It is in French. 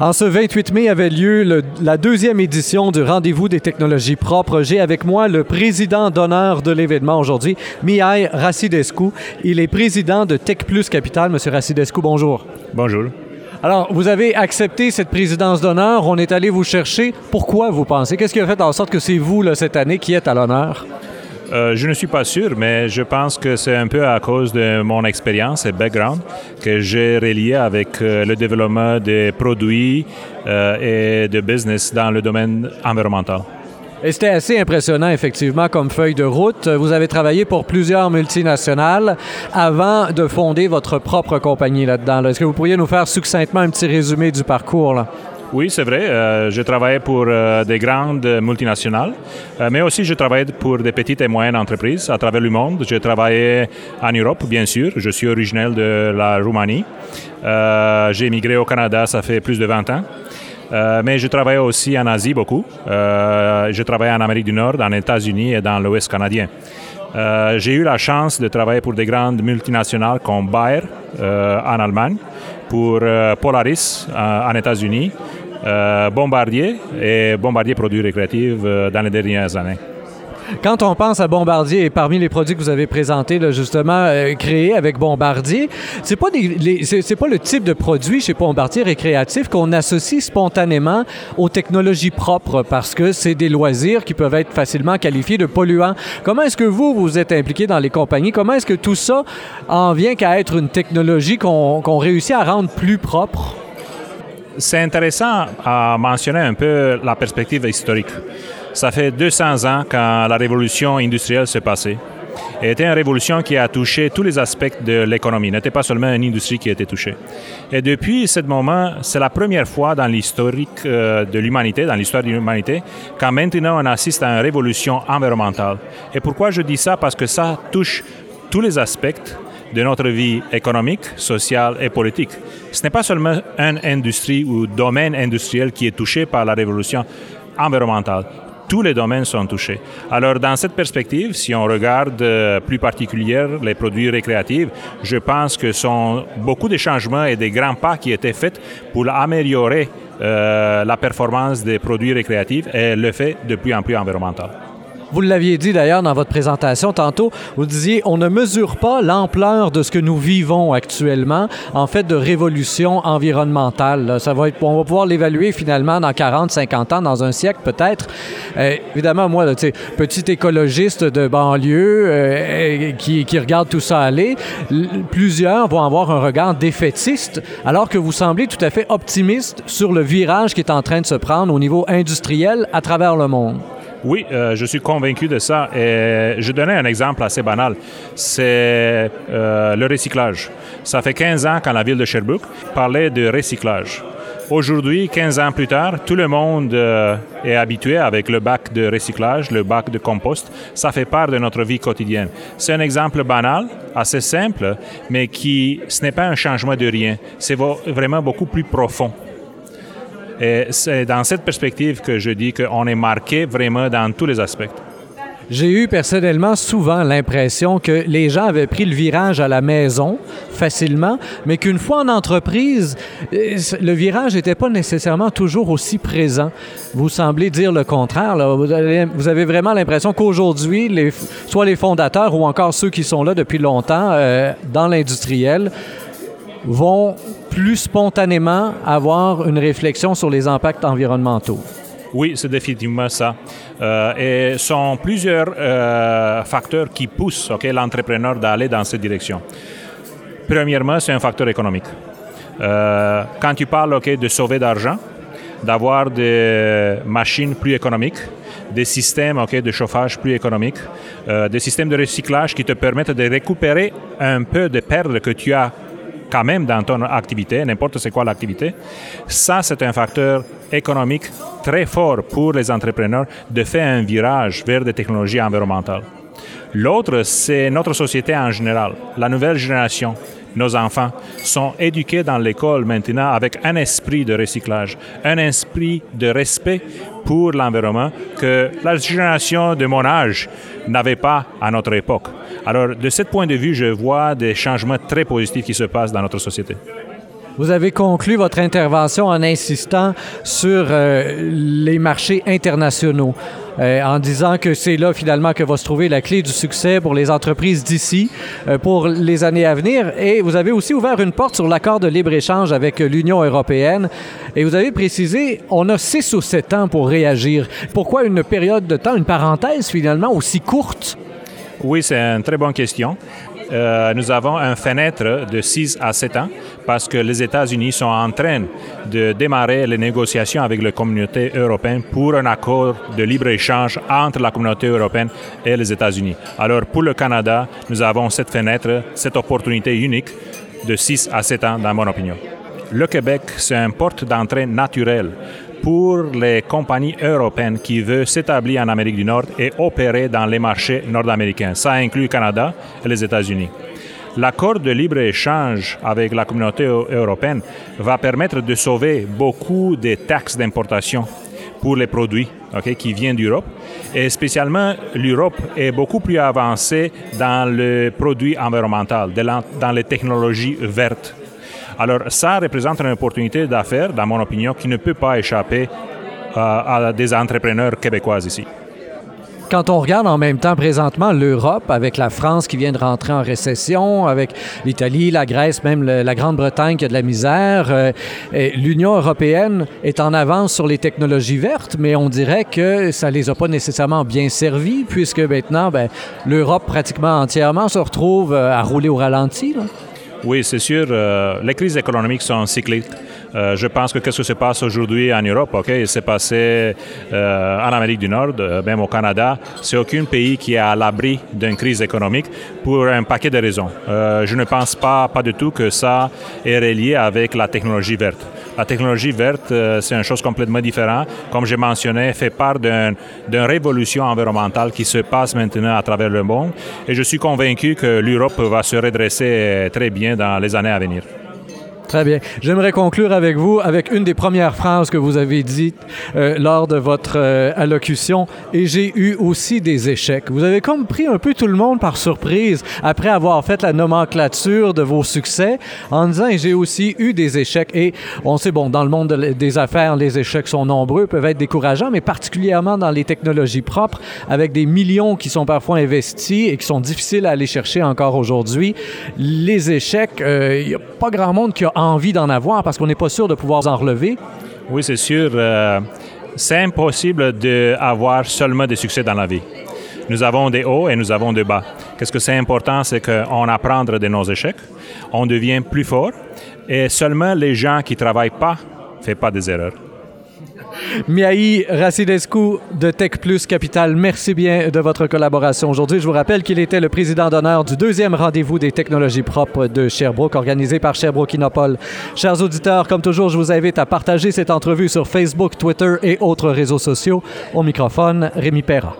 En ce 28 mai avait lieu la deuxième édition du Rendez-vous des technologies propres. J'ai avec moi le président d'honneur de l'événement aujourd'hui, Mihai Rassidescu. Il est président de Tech Plus Capital. Monsieur Rassidescu, bonjour. Bonjour. Alors, vous avez accepté cette présidence d'honneur. On est allé vous chercher. Pourquoi vous pensez? Qu'est-ce qui a fait en sorte que c'est vous, là, cette année, qui êtes à l'honneur? Euh, je ne suis pas sûr, mais je pense que c'est un peu à cause de mon expérience et background que j'ai relié avec euh, le développement des produits euh, et de business dans le domaine environnemental. Et c'était assez impressionnant, effectivement, comme feuille de route. Vous avez travaillé pour plusieurs multinationales avant de fonder votre propre compagnie là-dedans. Est-ce que vous pourriez nous faire succinctement un petit résumé du parcours? Là? Oui, c'est vrai. Euh, je travaillais pour euh, des grandes multinationales, euh, mais aussi je travaillais pour des petites et moyennes entreprises à travers le monde. J'ai travaillé en Europe, bien sûr. Je suis originaire de la Roumanie. J'ai émigré au Canada, ça fait plus de 20 ans. mais je travaillais aussi en Asie beaucoup. je travaillais en Amérique du Nord, dans les États-Unis et dans l'Ouest canadien. j'ai eu la chance de travailler pour des grandes multinationales comme Bayer en Allemagne, pour Polaris en États-Unis, Bombardier et Bombardier Produits Récréatifs euh, dans les dernières années. Quand on pense à Bombardier et parmi les produits que vous avez présentés, justement, euh, créés avec Bombardier, c'est pas, pas le type de produit chez Bombardier récréatif qu'on associe spontanément aux technologies propres parce que c'est des loisirs qui peuvent être facilement qualifiés de polluants. Comment est-ce que vous, vous êtes impliqué dans les compagnies? Comment est-ce que tout ça en vient qu'à être une technologie qu'on réussit à rendre plus propre? C'est intéressant à mentionner un peu la perspective historique. Ça fait 200 ans quand la révolution industrielle s'est passée. Et était une révolution qui a touché tous les aspects de l'économie. N'était pas seulement une industrie qui a été touchée. Et depuis ce moment, c'est la première fois dans l'historique euh, de l'humanité, dans l'histoire de l'humanité, quand maintenant on assiste à une révolution environnementale. Et pourquoi je dis ça? Parce que ça touche tous les aspects de notre vie économique, sociale et politique. Ce n'est pas seulement une industrie ou domaine industriel qui est touché par la révolution environnementale. Tous les domaines sont touchés. Alors, dans cette perspective, si on regarde euh, plus particulièrement les produits récréatifs, je pense que sont beaucoup de changements et des grands pas qui étaient faits pour améliorer euh, la performance des produits récréatifs et le fait de plus en plus environnemental. Vous l'aviez dit d'ailleurs dans votre présentation tantôt, vous disiez on ne mesure pas l'ampleur de ce que nous vivons actuellement en fait de révolution environnementale. Ça va être, on va pouvoir l'évaluer finalement dans 40, 50 ans, dans un siècle peut-être. Euh, évidemment, moi, là, petit écologiste de banlieue euh, qui, qui, regarde tout ça aller, plusieurs vont avoir un regard défaitiste alors que vous semblez tout à fait optimiste sur le virage qui est en train de se prendre au niveau industriel à travers le monde. Oui, euh, je suis convaincu de ça. Et je donnais un exemple assez banal. C'est euh, le recyclage. Ça fait 15 ans quand la ville de Sherbrooke parlait de recyclage. Aujourd'hui, 15 ans plus tard, tout le monde euh, est habitué avec le bac de recyclage, le bac de compost. Ça fait part de notre vie quotidienne. C'est un exemple banal, assez simple, mais qui, ce n'est pas un changement de rien. C'est vraiment beaucoup plus profond. Et c'est dans cette perspective que je dis qu'on est marqué vraiment dans tous les aspects. J'ai eu personnellement souvent l'impression que les gens avaient pris le virage à la maison facilement, mais qu'une fois en entreprise, le virage n'était pas nécessairement toujours aussi présent. Vous semblez dire le contraire. Vous, avez, vraiment l'impression qu'aujourd'hui, soit les fondateurs ou encore ceux qui sont là depuis longtemps euh, dans l'industriel, vont plus spontanément avoir une réflexion sur les impacts environnementaux? Oui, c'est définitivement ça. Euh, et sont plusieurs euh, facteurs qui poussent l'entrepreneur d'aller dans cette direction. Premièrement, c'est un facteur économique. Euh, quand tu parles de sauver d'argent, d'avoir des machines plus économiques, des systèmes de chauffage plus économiques, des systèmes de recyclage qui te permettent de récupérer un peu de pertes que tu as quand même dans ton activité, n'importe c'est quoi l'activité, ça c'est un facteur économique très fort pour les entrepreneurs de faire un virage vers des technologies environnementales. L'autre, c'est notre société en général, la nouvelle génération. Nos enfants sont éduqués dans l'école maintenant avec un esprit de recyclage, un esprit de respect pour l'environnement que la génération de mon âge n'avait pas à notre époque. Alors, de ce point de vue, je vois des changements très positifs qui se passent dans notre société. Vous avez conclu votre intervention en insistant sur euh, les marchés internationaux. Euh, en disant que c'est là finalement que va se trouver la clé du succès pour les entreprises d'ici euh, pour les années à venir. Et vous avez aussi ouvert une porte sur l'accord de libre-échange avec l'Union européenne. Et vous avez précisé, on a six ou sept ans pour réagir. Pourquoi une période de temps, une parenthèse finalement aussi courte? Oui, c'est une très bonne question. Euh, nous avons un fenêtre de 6 à 7 ans parce que les États-Unis sont en train de démarrer les négociations avec la communauté européenne pour un accord de libre-échange entre la communauté européenne et les États-Unis. Alors pour le Canada, nous avons cette fenêtre, cette opportunité unique de 6 à 7 ans dans mon opinion. Le Québec, c'est une porte d'entrée naturelle pour les compagnies européennes qui veulent s'établir en Amérique du Nord et opérer dans les marchés nord-américains. Ça inclut le Canada et les États-Unis. L'accord de libre-échange avec la communauté européenne va permettre de sauver beaucoup des taxes d'importation pour les produits qui viennent d'Europe. Et spécialement, l'Europe est beaucoup plus avancée dans le produit environnemental, dans les technologies vertes. Alors ça représente une opportunité d'affaires, dans mon opinion, qui ne peut pas échapper euh, à des entrepreneurs québécois ici. Quand on regarde en même temps présentement l'Europe, avec la France qui vient de rentrer en récession, avec l'Italie, la Grèce, même la Grande-Bretagne qui a de la misère, euh, l'Union européenne est en avance sur les technologies vertes, mais on dirait que ça les a pas nécessairement bien servis, puisque maintenant, ben, l'Europe pratiquement entièrement se retrouve euh, à rouler au ralenti. Là. Oui, c'est sûr. Euh, les crises économiques sont cycliques. Euh, je pense que qu'est-ce qui se passe aujourd'hui en Europe, ok, passé euh, en Amérique du Nord, même au Canada. C'est aucun pays qui est à l'abri d'une crise économique pour un paquet de raisons. je ne pense pas, pas du tout que ça est relié avec la technologie verte. La technologie verte, c'est une chose complètement différente. Comme j'ai mentionné, fait part d'une révolution environnementale qui se passe maintenant à travers le monde. Et je suis convaincu que l'Europe va se redresser très bien dans les années à venir. Très bien. J'aimerais conclure avec vous avec une des premières phrases que vous avez dites euh, lors de votre euh, allocution. Et j'ai eu aussi des échecs. Vous avez comme pris un peu tout le monde par surprise après avoir fait la nomenclature de vos succès en disant j'ai aussi eu des échecs. Et on sait, bon, dans le monde des affaires, les échecs sont nombreux, peuvent être décourageants, mais particulièrement dans les technologies propres, avec des millions qui sont parfois investis et qui sont difficiles à aller chercher encore aujourd'hui. Les échecs, euh, il n'y a pas grand monde qui a envie d'en avoir parce qu'on n'est pas sûr de pouvoir en relever? Oui, c'est sûr. Euh, c'est impossible d'avoir seulement des succès dans la vie. Nous avons des hauts et nous avons des bas. Qu'est-ce que c'est important, c'est qu'on apprend de nos échecs, on devient plus fort et seulement les gens qui ne travaillent pas ne font pas des erreurs. Miaï Racidescu de Tech Plus Capital, merci bien de votre collaboration aujourd'hui. Je vous rappelle qu'il était le président d'honneur du deuxième rendez-vous des technologies propres de Sherbrooke, organisé par Sherbrooke Inopol. Chers auditeurs, comme toujours, je vous invite à partager cette entrevue sur Facebook, Twitter et autres réseaux sociaux. Au microphone, Rémi Perra.